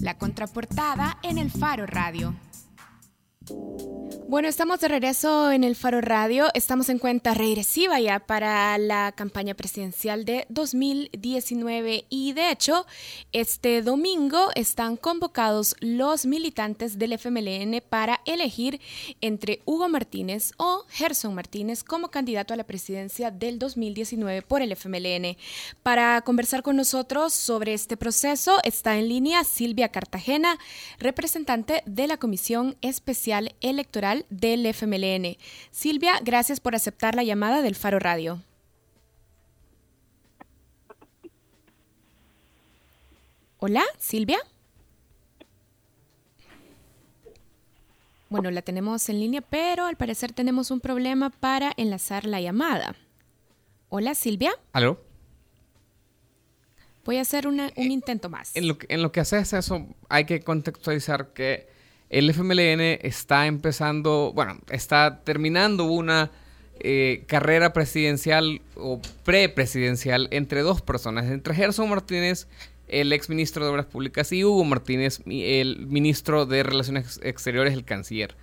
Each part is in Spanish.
La contraportada en el Faro Radio. Bueno, estamos de regreso en el Faro Radio. Estamos en cuenta regresiva ya para la campaña presidencial de 2019 y de hecho, este domingo están convocados los militantes del FMLN para elegir entre Hugo Martínez o Gerson Martínez como candidato a la presidencia del 2019 por el FMLN. Para conversar con nosotros sobre este proceso está en línea Silvia Cartagena, representante de la Comisión Especial Electoral del FMLN. Silvia, gracias por aceptar la llamada del Faro Radio. Hola, Silvia. Bueno, la tenemos en línea, pero al parecer tenemos un problema para enlazar la llamada. Hola, Silvia. ¿Aló? Voy a hacer un intento más. En lo, que, en lo que haces eso, hay que contextualizar que el FMLN está empezando, bueno, está terminando una eh, carrera presidencial o prepresidencial entre dos personas, entre Gerson Martínez, el ex ministro de Obras Públicas, y Hugo Martínez, el ministro de Relaciones Exteriores, el canciller.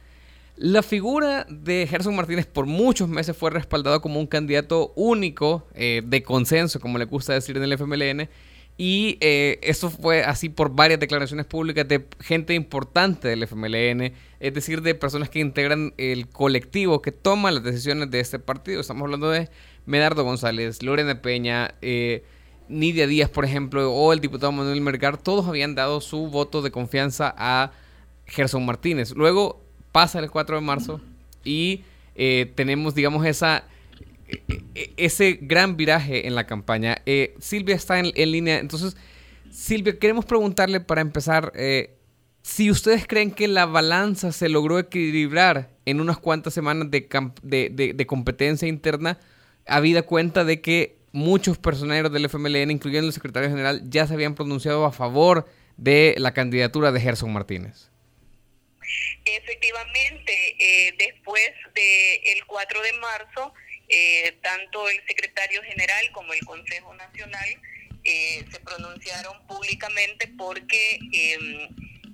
La figura de Gerson Martínez por muchos meses fue respaldado como un candidato único eh, de consenso, como le gusta decir en el FMLN, y eh, eso fue así por varias declaraciones públicas de gente importante del FMLN, es decir, de personas que integran el colectivo que toma las decisiones de este partido. Estamos hablando de Medardo González, Lorena Peña, eh, Nidia Díaz, por ejemplo, o el diputado Manuel Mergar. Todos habían dado su voto de confianza a Gerson Martínez. Luego pasa el 4 de marzo y eh, tenemos, digamos, esa ese gran viraje en la campaña. Eh, Silvia está en, línea, entonces, Silvia, queremos preguntarle para empezar, eh, si ustedes creen que la balanza se logró equilibrar en unas cuantas semanas de, de, competencia interna, habida cuenta de que muchos personeros del FMLN, incluyendo el secretario general, ya se habían pronunciado a favor de la candidatura de Gerson Martínez. Efectivamente, eh, después del 4 de marzo, eh, tanto el secretario general como el Consejo Nacional eh, se pronunciaron públicamente porque em,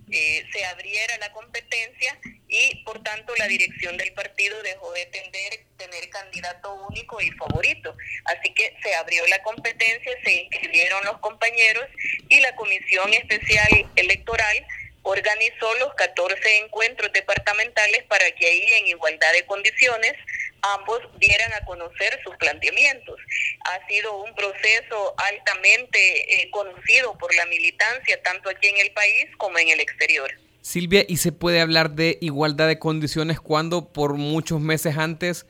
eh, se abriera la competencia y por tanto la dirección del partido dejó de tener, tener candidato único y favorito. Así que se abrió la competencia, se inscribieron los compañeros y la Comisión Especial Electoral organizó los 14 encuentros departamentales para que ahí en igualdad de condiciones ambos dieran a conocer sus planteamientos. Ha sido un proceso altamente eh, conocido por la militancia, tanto aquí en el país como en el exterior. Silvia, ¿y se puede hablar de igualdad de condiciones cuando por muchos meses antes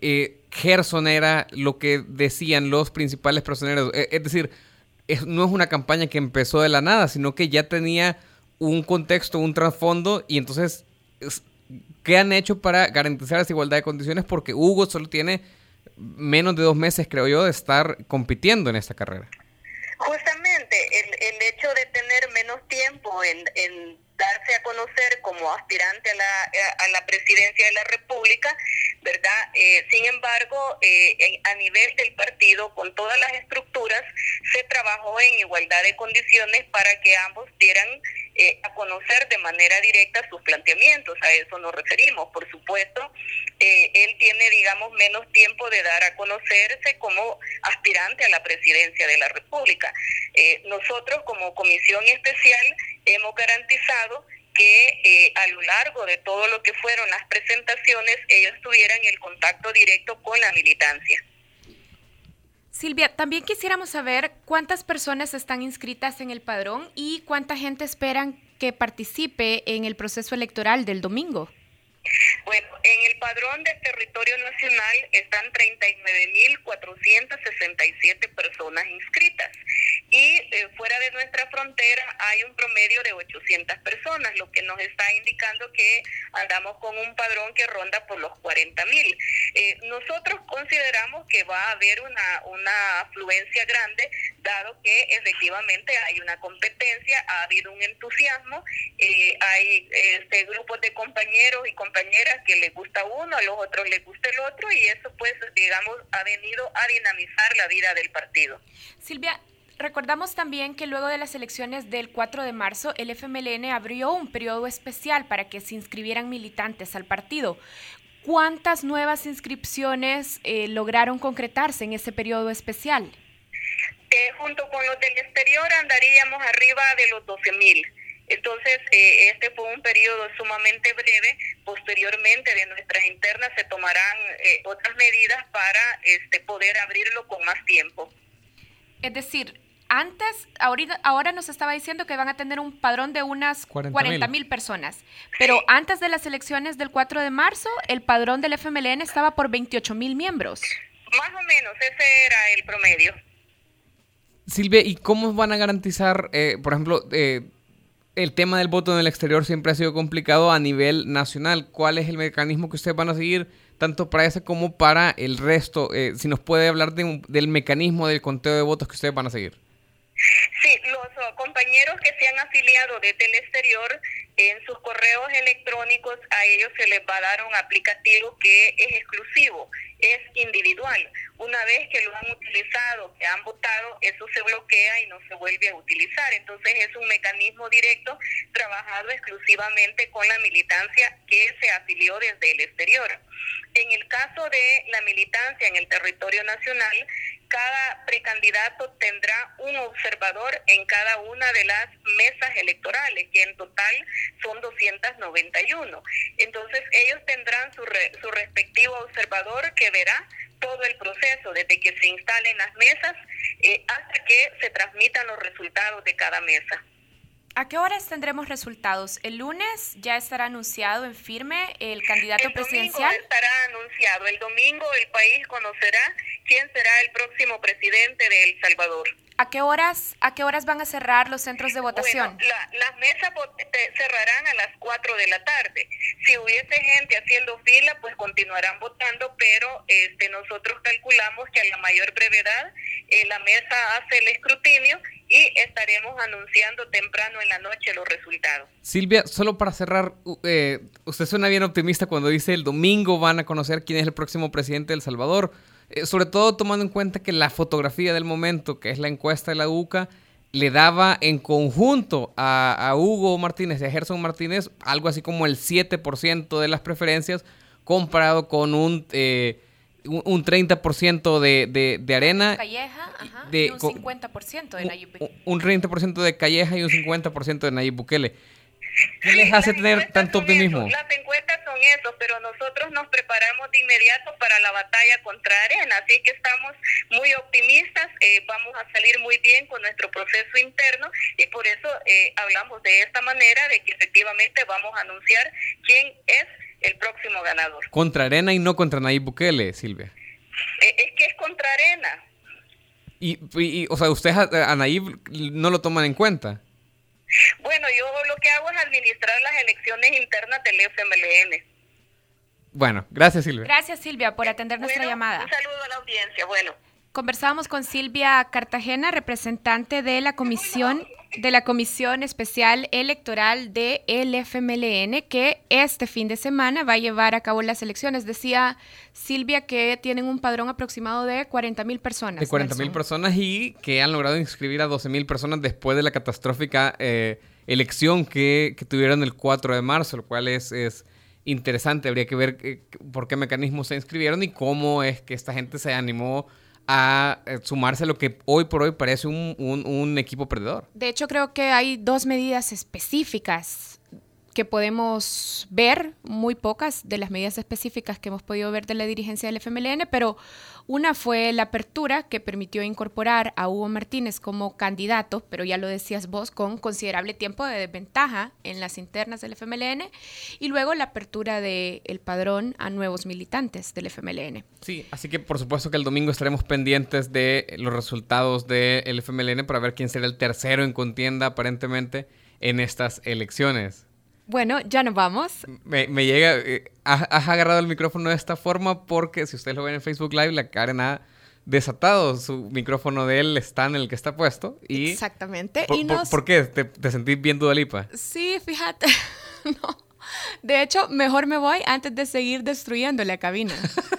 eh, Gerson era lo que decían los principales personeros? Eh, es decir, no es una campaña que empezó de la nada, sino que ya tenía un contexto, un trasfondo, y entonces ¿Qué han hecho para garantizar esa igualdad de condiciones? Porque Hugo solo tiene menos de dos meses, creo yo, de estar compitiendo en esta carrera. Justamente, el, hecho de tener menos tiempo en, darse a conocer como aspirante a la, a la presidencia de la República, ¿verdad? Eh, sin embargo, eh, a nivel del partido, con todas las estructuras, se trabajó en igualdad de condiciones para que ambos dieran eh, a conocer de manera directa sus planteamientos, a eso nos referimos. Por supuesto, eh, él tiene, digamos, menos tiempo de dar a conocerse como aspirante a la presidencia de la República. Eh, nosotros como comisión especial hemos garantizado que a lo largo de todo lo que fueron las presentaciones ellos tuvieran el contacto directo con la militancia. Silvia, también quisiéramos saber cuántas personas están inscritas en el padrón y cuánta gente esperan que participe en el proceso electoral del domingo. Bueno, en el padrón del territorio nacional están 39.467 personas inscritas de nuestra frontera hay un promedio de 800 personas, lo que nos está indicando que andamos con un padrón que ronda por los 40.000. Eh, nosotros consideramos que va a haber una, una afluencia grande, dado que efectivamente hay una competencia, ha habido un entusiasmo, eh, hay este, grupos de compañeros y compañeras que les gusta uno, a los otros les gusta el otro, y eso pues, digamos, ha venido a dinamizar la vida del partido. Silvia, Recordamos también que luego de las elecciones del 4 de marzo, el FMLN abrió un periodo especial para que se inscribieran militantes al partido. ¿Cuántas nuevas inscripciones eh, lograron concretarse en ese periodo especial? Eh, junto con los del exterior andaríamos arriba de los 12 mil. Entonces, eh, este fue un periodo sumamente breve. Posteriormente, de nuestras internas se tomarán otras medidas para este, poder abrirlo con más tiempo. Es decir, antes, ahorita, ahora nos estaba diciendo que van a tener un padrón de unas 40 mil personas, pero antes de las elecciones del 4 de marzo, el padrón del FMLN estaba por 28 mil miembros. Más o menos, ese era el promedio. Silvia, ¿y cómo van a garantizar, eh, por ejemplo, eh, el tema del voto en el exterior siempre ha sido complicado a nivel nacional? ¿Cuál es el mecanismo que ustedes van a seguir? tanto para ese como para el resto. Eh, si nos puede hablar del mecanismo del conteo de votos que ustedes van a seguir. Sí, los uh, compañeros que se han afiliado desde el exterior, en sus correos electrónicos a ellos se les va a dar un aplicativo que es exclusivo, es individual. Una vez que lo han utilizado, que han votado, eso se bloquea y no se vuelve a utilizar. Entonces es un mecanismo directo trabajado exclusivamente con la militancia que se afilió desde el exterior. En el caso de la militancia en el territorio nacional, cada precandidato tendrá un observador en cada una de las mesas electorales, que en total son 291. Entonces ellos tendrán su, su respectivo observador que verá todo el proceso, desde que se instalen las mesas eh, hasta que se transmitan los resultados de cada mesa. ¿A qué horas tendremos resultados? ¿El lunes ya estará anunciado en firme el candidato presidencial? El domingo estará anunciado. El domingo el país conocerá quién será el próximo presidente de El Salvador. ¿A qué horas, a qué horas van a cerrar los centros de votación? Bueno, las mesas cerrarán a las 4 de la tarde. Si hubiese gente haciendo fila, pues continuarán votando, pero este, nosotros calculamos que a la mayor brevedad eh, la mesa hace el escrutinio y estaremos anunciando temprano en la noche los resultados. Silvia, solo para cerrar, eh, usted suena bien optimista cuando dice el domingo van a conocer quién es el próximo presidente de El Salvador, eh, sobre todo tomando en cuenta que la fotografía del momento, que es la encuesta de la UCA, le daba en conjunto a, Hugo Martínez y a Gerson Martínez algo así como el 7% de las preferencias comparado con un... Eh, un 30% de, de, de arena. Calleja, ajá, y un 50% de Nayib Bukele. Un 30% de Calleja y un 50% de Nayib Bukele. ¿Qué les hace tener tanto optimismo? Las encuestas son eso, pero nosotros nos preparamos de inmediato para la batalla contra Arena, así que estamos muy optimistas, eh, vamos a salir muy bien con nuestro proceso interno y por eso eh, hablamos de esta manera, de que efectivamente vamos a anunciar quién es el próximo ganador. Contra Arena y no contra Nayib Bukele, Silvia. Eh, es que es contra Arena. Y, o sea, ustedes a, Nayib no lo toman en cuenta. Bueno, yo lo que hago es administrar las elecciones internas del FMLN. Bueno, gracias Silvia. Gracias Silvia por atender nuestra llamada. Un saludo a la audiencia. Bueno. Conversábamos con Silvia Cartagena, representante de la Comisión de la Comisión Especial Electoral de FMLN, que este fin de semana va a llevar a cabo las elecciones. Decía Silvia que tienen un padrón aproximado de 40 mil personas. De 40 mil personas y que han logrado inscribir a 12 mil personas después de la catastrófica eh, elección que, tuvieron el 4 de marzo, lo cual es, es interesante. Habría que ver eh, por qué mecanismos se inscribieron y cómo es que esta gente se animó a eh, sumarse a lo que hoy por hoy parece un, un, equipo perdedor. De hecho, creo que hay dos medidas específicas que podemos ver, muy pocas de las medidas específicas que hemos podido ver de la dirigencia del FMLN, pero una fue la apertura que permitió incorporar a Hugo Martínez como candidato, pero ya lo decías vos, con considerable tiempo de desventaja en las internas del FMLN, y luego la apertura del el padrón a nuevos militantes del FMLN. Sí, así que por supuesto que el domingo estaremos pendientes de los resultados del FMLN para ver quién será el tercero en contienda aparentemente en estas elecciones. Bueno, ya nos vamos. Me, llega, eh, has, agarrado el micrófono de esta forma porque si ustedes lo ven en Facebook Live, la Karen ha desatado su micrófono de él, está en el que está puesto. Y Exactamente. ¿Por, y por, qué? ¿Te, ¿Te, sentís bien Dudalipa? Sí, fíjate. no. De hecho, mejor me voy antes de seguir destruyendo la cabina.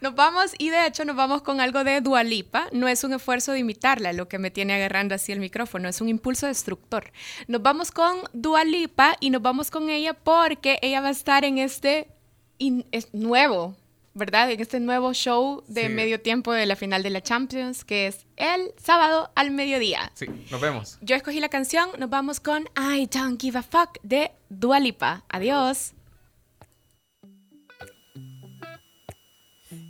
Nos vamos, y de hecho nos vamos con algo de Dualipa. No es un esfuerzo de imitarla lo que me tiene agarrando así el micrófono, es un impulso destructor. Nos vamos con Dualipa y nos vamos con ella porque ella va a estar en este nuevo, ¿verdad? En este nuevo show de medio tiempo de la final de la Champions, que es el sábado al mediodía. Sí, nos vemos. Yo escogí la canción, nos vamos con I Don't Give a Fuck de Dualipa. Adiós.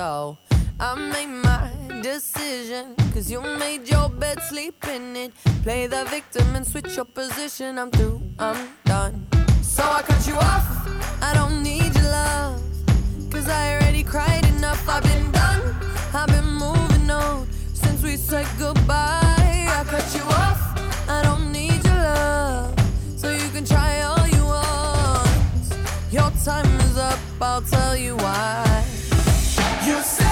So I made my decision, cause you made your bed, sleep in it. Play the victim and switch your position. I'm through, I'm done. So I cut you off. I don't need your love, cause I already cried enough. I've been done, I've been moving on since we said goodbye. I cut you off. I don't need your love so you can try all you want. Your time is up, I'll tell you why. You say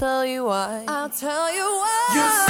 tell you why. I'll tell you why.